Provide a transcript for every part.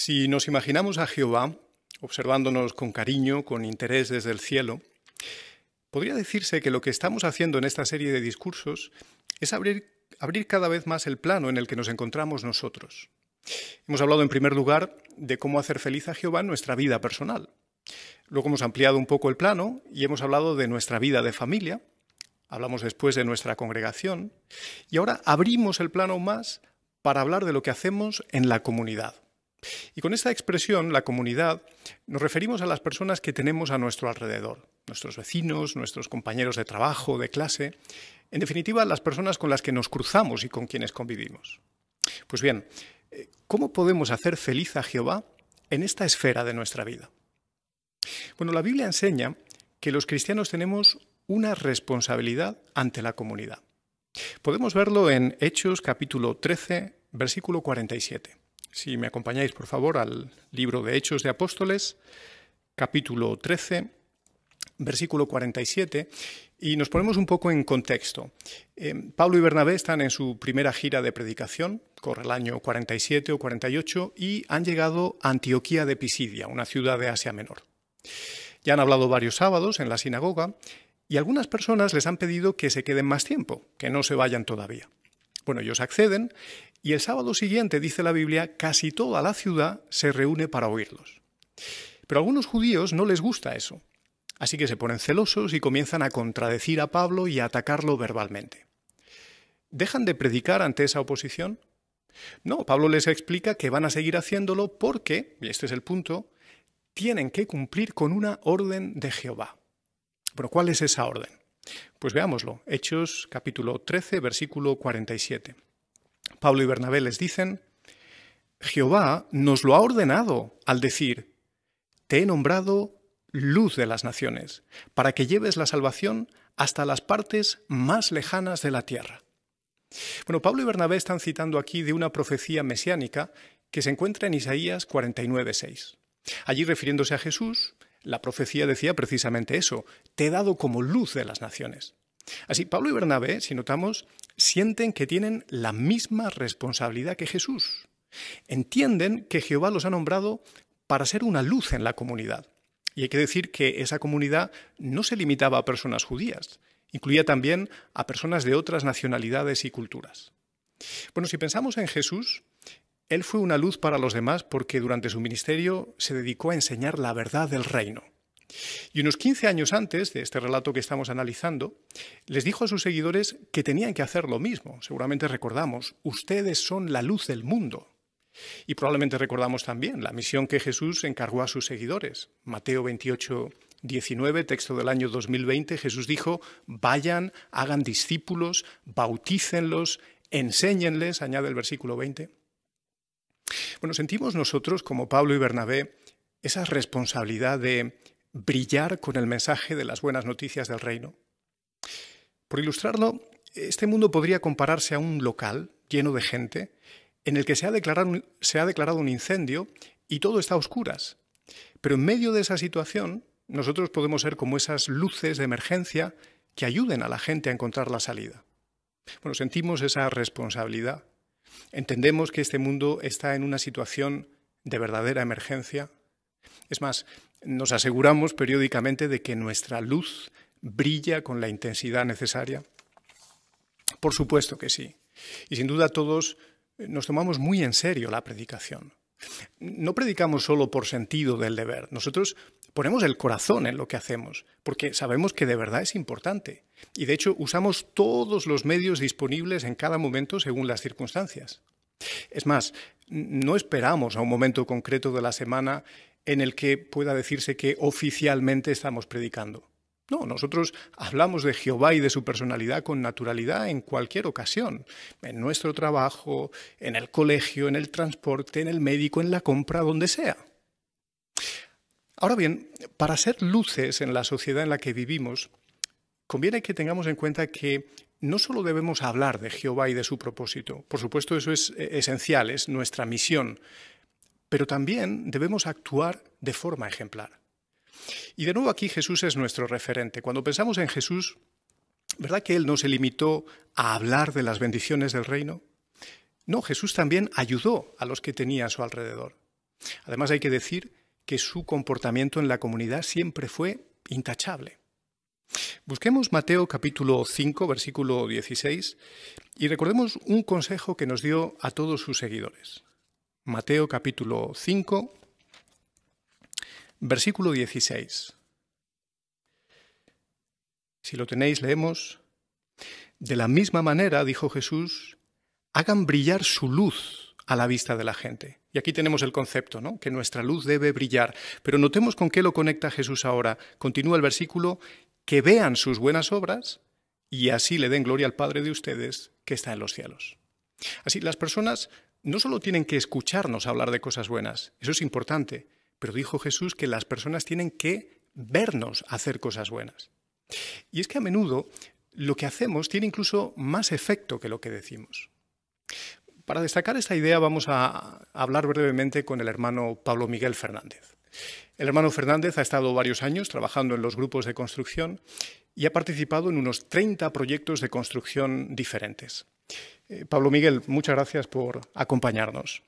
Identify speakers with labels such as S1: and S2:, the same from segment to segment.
S1: Si nos imaginamos a Jehová observándonos con cariño, con interés desde el cielo, podría decirse que lo que estamos haciendo en esta serie de discursos es abrir, cada vez más el plano en el que nos encontramos nosotros. Hemos hablado en primer lugar de cómo hacer feliz a Jehová en nuestra vida personal. Luego hemos ampliado un poco el plano y hemos hablado de nuestra vida de familia. Hablamos después de nuestra congregación. Y ahora abrimos el plano más para hablar de lo que hacemos en la comunidad. Y con esta expresión, la comunidad, nos referimos a las personas que tenemos a nuestro alrededor, nuestros vecinos, nuestros compañeros de trabajo, de clase, en definitiva, las personas con las que nos cruzamos y con quienes convivimos. Pues bien, eh, ¿cómo podemos hacer feliz a Jehová en esta esfera de nuestra vida? Bueno, la Biblia enseña que los cristianos tenemos una responsabilidad ante la comunidad. Podemos verlo en Hechos capítulo 13, versículo 47. Si me acompañáis, por favor, al libro de Hechos de Apóstoles, capítulo 13, versículo 47, y nos ponemos un poco en contexto. Eh, Pablo y Bernabé están en su primera gira de predicación, corre el año 47 o 48, y han llegado a Antioquía de Pisidia, una ciudad de Asia Menor. Ya han hablado varios sábados en la sinagoga, y algunas personas les han pedido que se queden más tiempo, que no se vayan todavía. Bueno, ellos acceden y el sábado siguiente, dice la Biblia, casi toda la ciudad se reúne para oírlos. Pero a algunos judíos no les gusta eso. Así que se ponen celosos y comienzan a contradecir a Pablo y a atacarlo verbalmente. ¿Dejan de predicar ante esa oposición? No, Pablo les explica que van a seguir haciéndolo porque, y este es el punto, tienen que cumplir con una orden de Jehová. Pero ¿cuál es esa orden? Pues veámoslo. Hechos capítulo 13, versículo 47. Pablo y Bernabé les dicen, Jehová nos lo ha ordenado al decir, te he nombrado luz de las naciones, para que lleves la salvación hasta las partes más lejanas de la tierra. Bueno, Pablo y Bernabé están citando aquí de una profecía mesiánica que se encuentra en Isaías 49.6. Allí refiriéndose a Jesús, la profecía decía precisamente eso, te he dado como luz de las naciones. Así, Pablo y Bernabé, si notamos, sienten que tienen la misma responsabilidad que Jesús. Entienden que Jehová los ha nombrado para ser una luz en la comunidad. Y hay que decir que esa comunidad no se limitaba a personas judías, incluía también a personas de otras nacionalidades y culturas. Bueno, si pensamos en Jesús, Él fue una luz para los demás porque durante su ministerio se dedicó a enseñar la verdad del reino. Y unos 15 años antes de este relato que estamos analizando, les dijo a sus seguidores que tenían que hacer lo mismo. Seguramente recordamos, ustedes son la luz del mundo. Y probablemente recordamos también la misión que Jesús encargó a sus seguidores. Mateo 28, 19, texto del año 2020, Jesús dijo, vayan, hagan discípulos, bautícenlos, enséñenles, añade el versículo 20. Bueno, sentimos nosotros, como Pablo y Bernabé, esa responsabilidad de brillar con el mensaje de las buenas noticias del reino. Por ilustrarlo, este mundo podría compararse a un local lleno de gente en el que se ha declarado, se ha declarado un incendio y todo está a oscuras. Pero en medio de esa situación, nosotros podemos ser como esas luces de emergencia que ayuden a la gente a encontrar la salida. Bueno, sentimos esa responsabilidad. Entendemos que este mundo está en una situación de verdadera emergencia. Es más, nos aseguramos periódicamente de que nuestra luz brilla con la intensidad necesaria. Por supuesto que sí. Y sin duda todos nos tomamos muy en serio la predicación. No predicamos solo por sentido del deber, nosotros ponemos el corazón en lo que hacemos, porque sabemos que de verdad es importante. Y de hecho usamos todos los medios disponibles en cada momento según las circunstancias. Es más, no esperamos a un momento concreto de la semana en el que pueda decirse que oficialmente estamos predicando. No, nosotros hablamos de Jehová y de su personalidad con naturalidad en cualquier ocasión, en nuestro trabajo, en el colegio, en el transporte, en el médico, en la compra, donde sea. Ahora bien, para ser luces en la sociedad en la que vivimos, conviene que tengamos en cuenta que no solo debemos hablar de Jehová y de su propósito, por supuesto eso es eh, esencial, es nuestra misión, pero también debemos actuar de forma ejemplar. Y de nuevo aquí Jesús es nuestro referente. Cuando pensamos en Jesús, ¿verdad que Él no se limitó a hablar de las bendiciones del reino? No, Jesús también ayudó a los que tenía a su alrededor. Además hay que decir que su comportamiento en la comunidad siempre fue intachable. Busquemos Mateo capítulo 5, versículo 16, y recordemos un consejo que nos dio a todos sus seguidores. Mateo capítulo 5, versículo 16. Si lo tenéis, leemos. De la misma manera, dijo Jesús, hagan brillar su luz a la vista de la gente. Y aquí tenemos el concepto, ¿no? Que nuestra luz debe brillar. Pero notemos con qué lo conecta Jesús ahora. Continúa el versículo, que vean sus buenas obras y así le den gloria al Padre de ustedes que está en los cielos. Así, las personas no solo tienen que escucharnos hablar de cosas buenas, eso es importante, pero dijo Jesús que las personas tienen que vernos hacer cosas buenas. Y es que a menudo lo que hacemos tiene incluso más efecto que lo que decimos. Para destacar esta idea vamos a hablar brevemente con el hermano Pablo Miguel Fernández. El hermano Fernández ha estado varios años trabajando en los grupos de construcción y ha participado en unos 30 proyectos de construcción diferentes. Eh, Pablo Miguel, muchas gracias por acompañarnos.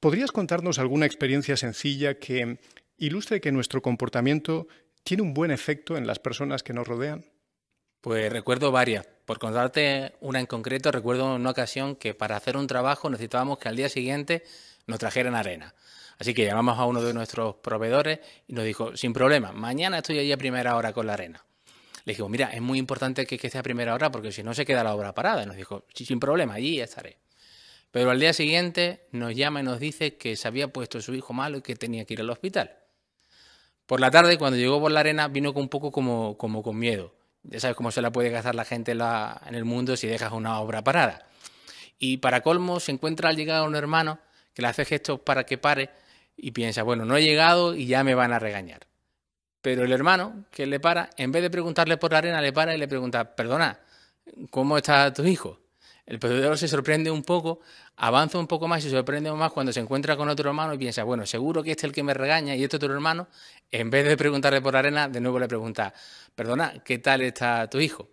S1: ¿Podrías contarnos alguna experiencia sencilla que ilustre que nuestro comportamiento tiene un buen efecto en las personas que nos rodean?
S2: Pues recuerdo varias. Por contarte una en concreto, recuerdo una ocasión que para hacer un trabajo necesitábamos que al día siguiente nos trajeran arena. Así que llamamos a uno de nuestros proveedores y nos dijo, sin problema, mañana estoy allí a primera hora con la arena. Le dijimos, mira, es muy importante que, que esté a primera hora porque si no se queda la obra parada. Nos dijo, sin problema, allí estaré. Pero al día siguiente nos llama y nos dice que se había puesto su hijo malo y que tenía que ir al hospital. Por la tarde, cuando llegó por la arena, vino con un poco como, como con miedo. Ya sabes cómo se la puede gastar la gente en, el mundo si dejas una obra parada. Y para colmo, se encuentra al llegar un hermano que le hace gestos para que pare y piensa, bueno, no he llegado y ya me van a regañar. Pero el hermano que le para, en vez de preguntarle por la arena, le para y le pregunta, perdona, ¿cómo está tu hijo? El proveedor se sorprende un poco, avanza un poco más y se sorprende más cuando se encuentra con otro hermano y piensa, bueno, seguro que este es el que me regaña y este otro hermano, en vez de preguntarle por la arena, de nuevo le pregunta, perdona, ¿qué tal está tu hijo?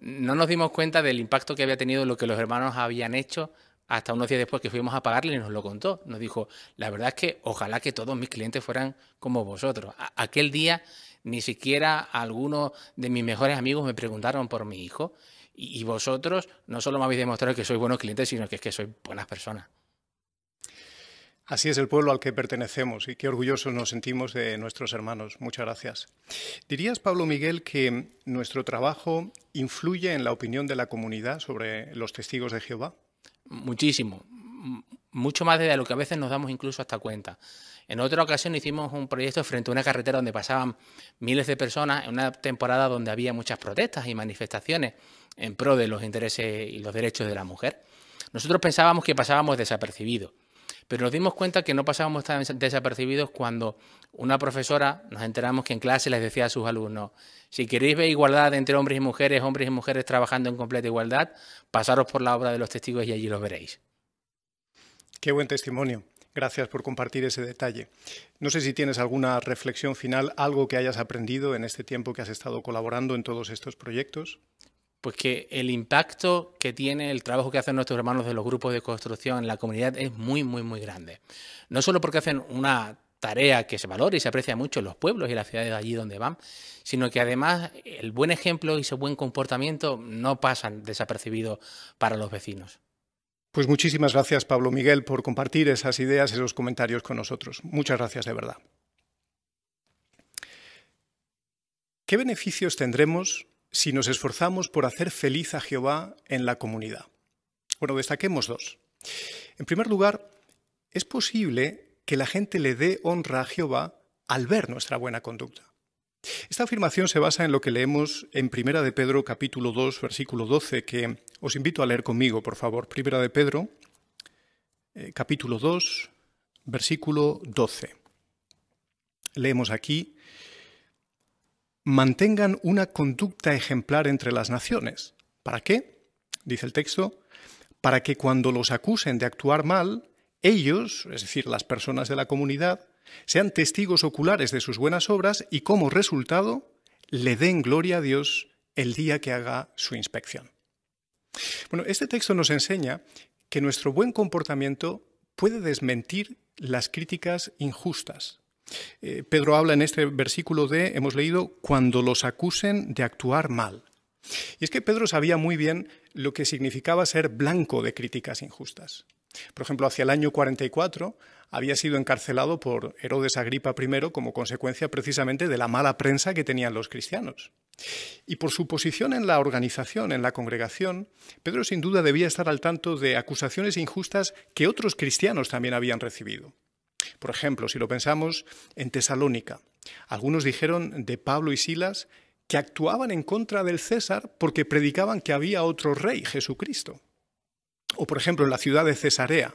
S2: No nos dimos cuenta del impacto que había tenido lo que los hermanos habían hecho hasta unos días después que fuimos a pagarle y nos lo contó. Nos dijo, la verdad es que ojalá que todos mis clientes fueran como vosotros. aquel día ni siquiera algunos de mis mejores amigos me preguntaron por mi hijo y, vosotros no solo me habéis demostrado que sois buenos clientes, sino que es que sois buenas personas.
S1: Así es el pueblo al que pertenecemos y qué orgullosos nos sentimos de nuestros hermanos. Muchas gracias. ¿Dirías, Pablo Miguel, que nuestro trabajo influye en la opinión de la comunidad sobre los testigos de Jehová?
S2: Muchísimo. Mucho más de lo que a veces nos damos incluso hasta cuenta. En otra ocasión hicimos un proyecto frente a una carretera donde pasaban miles de personas en una temporada donde había muchas protestas y manifestaciones en pro de los intereses y los derechos de la mujer. Nosotros pensábamos que pasábamos desapercibidos, pero nos dimos cuenta que no pasábamos tan desapercibidos cuando una profesora nos enteramos que en clase les decía a sus alumnos, si queréis ver igualdad entre hombres y mujeres, hombres y mujeres trabajando en completa igualdad, pasaros por la obra de los testigos y allí los veréis.
S1: Qué buen testimonio. Gracias por compartir ese detalle. No sé si tienes alguna reflexión final, algo que hayas aprendido en este tiempo que has estado colaborando en todos estos proyectos
S2: pues que el impacto que tiene el trabajo que hacen nuestros hermanos de los grupos de construcción en la comunidad es muy, muy, muy grande. No solo porque hacen una tarea que se valora y se aprecia mucho en los pueblos y las ciudades allí donde van, sino que además el buen ejemplo y ese buen comportamiento no pasan desapercibidos para los vecinos.
S1: Pues muchísimas gracias, Pablo Miguel, por compartir esas ideas, esos comentarios con nosotros. Muchas gracias de verdad. ¿Qué beneficios tendremos si nos esforzamos por hacer feliz a Jehová en la comunidad? Bueno, destaquemos dos. En primer lugar, es posible que la gente le dé honra a Jehová al ver nuestra buena conducta. Esta afirmación se basa en lo que leemos en Primera de Pedro capítulo 2 versículo 12 que os invito a leer conmigo, por favor. Primera de Pedro eh, capítulo 2 versículo 12. Leemos aquí mantengan una conducta ejemplar entre las naciones. ¿Para qué? Dice el texto, para que cuando los acusen de actuar mal, ellos, es decir, las personas de la comunidad, sean testigos oculares de sus buenas obras y como resultado le den gloria a Dios el día que haga su inspección. Bueno, este texto nos enseña que nuestro buen comportamiento puede desmentir las críticas injustas. Eh, Pedro habla en este versículo de, hemos leído, cuando los acusen de actuar mal. Y es que Pedro sabía muy bien lo que significaba ser blanco de críticas injustas. Por ejemplo, hacia el año 44 había sido encarcelado por Herodes Agripa I como consecuencia precisamente de la mala prensa que tenían los cristianos. Y por su posición en la organización, en la congregación, Pedro sin duda debía estar al tanto de acusaciones injustas que otros cristianos también habían recibido. Por ejemplo, si lo pensamos en Tesalónica, algunos dijeron de Pablo y Silas que actuaban en contra del César porque predicaban que había otro rey, Jesucristo. O por ejemplo en la ciudad de Cesarea,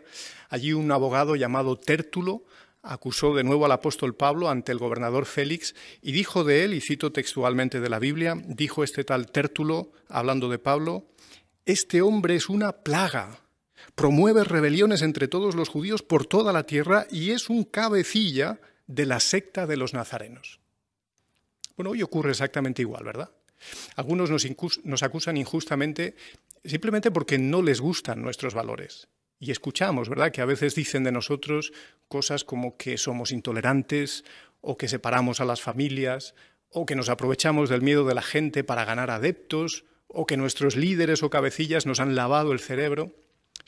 S1: allí un abogado llamado Tértulo acusó de nuevo al apóstol Pablo ante el gobernador Félix y dijo de él, y cito textualmente de la Biblia, dijo este tal Tértulo, hablando de Pablo, este hombre es una plaga, promueve rebeliones entre todos los judíos por toda la tierra y es un cabecilla de la secta de los nazarenos. Bueno, hoy ocurre exactamente igual, ¿verdad? Algunos nos, acusan injustamente simplemente porque no les gustan nuestros valores. Y escuchamos, ¿verdad?, que a veces dicen de nosotros cosas como que somos intolerantes o que separamos a las familias o que nos aprovechamos del miedo de la gente para ganar adeptos o que nuestros líderes o cabecillas nos han lavado el cerebro.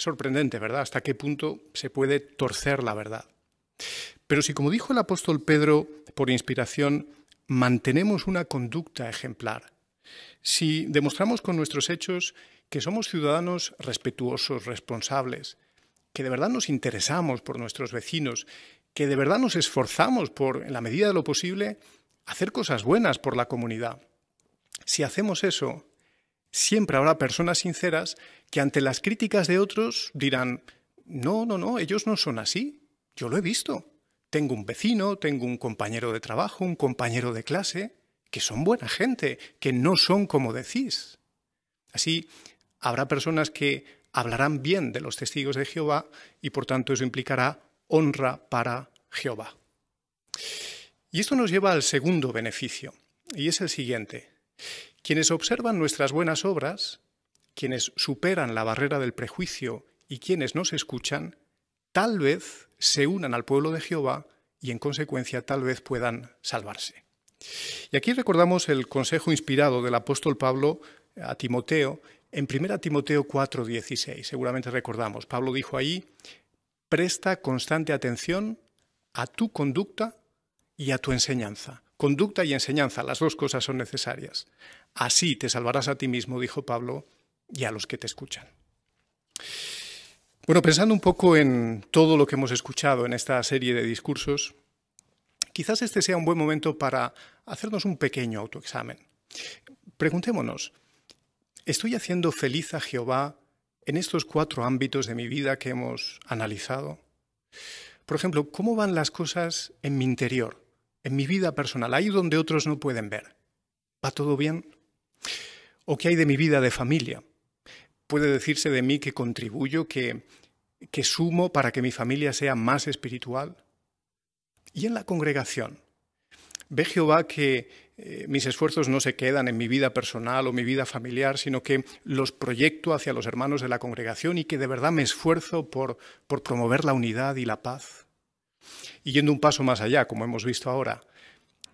S1: Sorprendente, ¿verdad?, hasta qué punto se puede torcer la verdad. Pero si, como dijo el apóstol Pedro por inspiración, mantenemos una conducta ejemplar, si demostramos con nuestros hechos que somos ciudadanos respetuosos, responsables, que de verdad nos interesamos por nuestros vecinos, que de verdad nos esforzamos por, en la medida de lo posible, hacer cosas buenas por la comunidad. Si hacemos eso, siempre habrá personas sinceras que ante las críticas de otros dirán, no, no, no, ellos no son así, yo lo he visto. Tengo un vecino, tengo un compañero de trabajo, un compañero de clase, que son buena gente, que no son como decís. Así, habrá personas que hablarán bien de los testigos de Jehová y por tanto eso implicará honra para Jehová. Y esto nos lleva al segundo beneficio, y es el siguiente. Quienes observan nuestras buenas obras, quienes superan la barrera del prejuicio y quienes nos escuchan, tal vez se unan al pueblo de Jehová y en consecuencia tal vez puedan salvarse. Y aquí recordamos el consejo inspirado del apóstol Pablo a Timoteo en 1 Timoteo 4:16. Seguramente recordamos, Pablo dijo ahí, presta constante atención a tu conducta y a tu enseñanza. Conducta y enseñanza, las dos cosas son necesarias. Así te salvarás a ti mismo, dijo Pablo, y a los que te escuchan. Bueno, pensando un poco en todo lo que hemos escuchado en esta serie de discursos, quizás este sea un buen momento para hacernos un pequeño autoexamen. Preguntémonos, ¿estoy haciendo feliz a Jehová en estos cuatro ámbitos de mi vida que hemos analizado? Por ejemplo, ¿cómo van las cosas en mi interior, en mi vida personal, ahí donde otros no pueden ver? ¿Va todo bien? ¿O qué hay de mi vida de familia? Puede decirse de mí que contribuyo, que, sumo para que mi familia sea más espiritual? Y en la congregación, ve Jehová que eh, mis esfuerzos no se quedan en mi vida personal o mi vida familiar, sino que los proyecto hacia los hermanos de la congregación y que de verdad me esfuerzo por, por promover la unidad y la paz. Y yendo un paso más allá, como hemos visto ahora,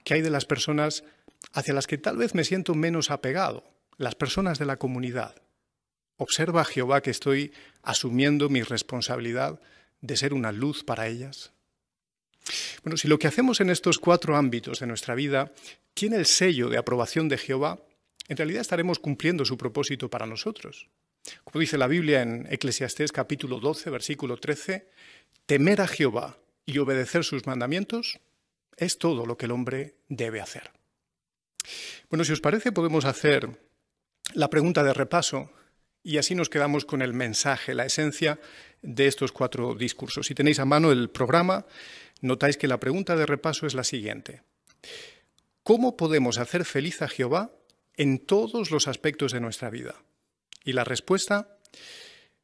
S1: ¿qué hay de las personas hacia las que tal vez me siento menos apegado? Las personas de la comunidad. ¿Observa Jehová que estoy asumiendo mi responsabilidad de ser una luz para ellas? Bueno, si lo que hacemos en estos cuatro ámbitos de nuestra vida tiene el sello de aprobación de Jehová, en realidad estaremos cumpliendo su propósito para nosotros. Como dice la Biblia en Eclesiastés capítulo 12, versículo 13, temer a Jehová y obedecer sus mandamientos es todo lo que el hombre debe hacer. Bueno, si os parece, podemos hacer la pregunta de repaso y así nos quedamos con el mensaje, la esencia de estos cuatro discursos. Si tenéis a mano el programa, notáis que la pregunta de repaso es la siguiente. ¿Cómo podemos hacer feliz a Jehová en todos los aspectos de nuestra vida? Y la respuesta,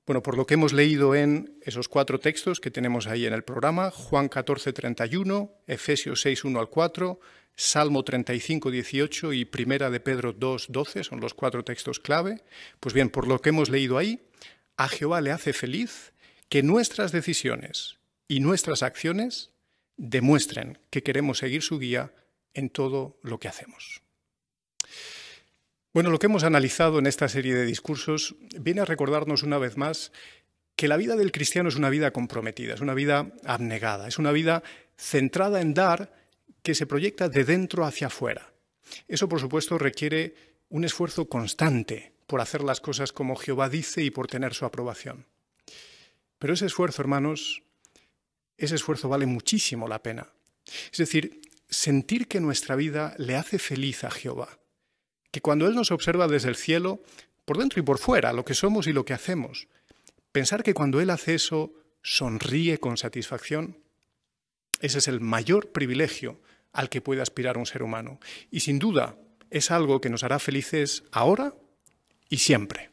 S1: bueno, por lo que hemos leído en esos cuatro textos que tenemos ahí en el programa, Juan 14, 31, Efesios 6, 1 al 4, Salmo 35, 18 y Primera de Pedro 2, 12 son los cuatro textos clave. Pues bien, por lo que hemos leído ahí, a Jehová le hace feliz que nuestras decisiones y nuestras acciones demuestren que queremos seguir su guía en todo lo que hacemos. Bueno, lo que hemos analizado en esta serie de discursos viene a recordarnos una vez más que la vida del cristiano es una vida comprometida, es una vida abnegada, es una vida centrada en dar que se proyecta de dentro hacia afuera. Eso, por supuesto, requiere un esfuerzo constante por hacer las cosas como Jehová dice y por tener su aprobación. Pero ese esfuerzo, hermanos, ese esfuerzo vale muchísimo la pena. Es decir, sentir que nuestra vida le hace feliz a Jehová, que cuando Él nos observa desde el cielo, por dentro y por fuera, lo que somos y lo que hacemos, pensar que cuando Él hace eso, sonríe con satisfacción, ese es el mayor privilegio al que puede aspirar un ser humano. Y sin duda es algo que nos hará felices ahora y siempre.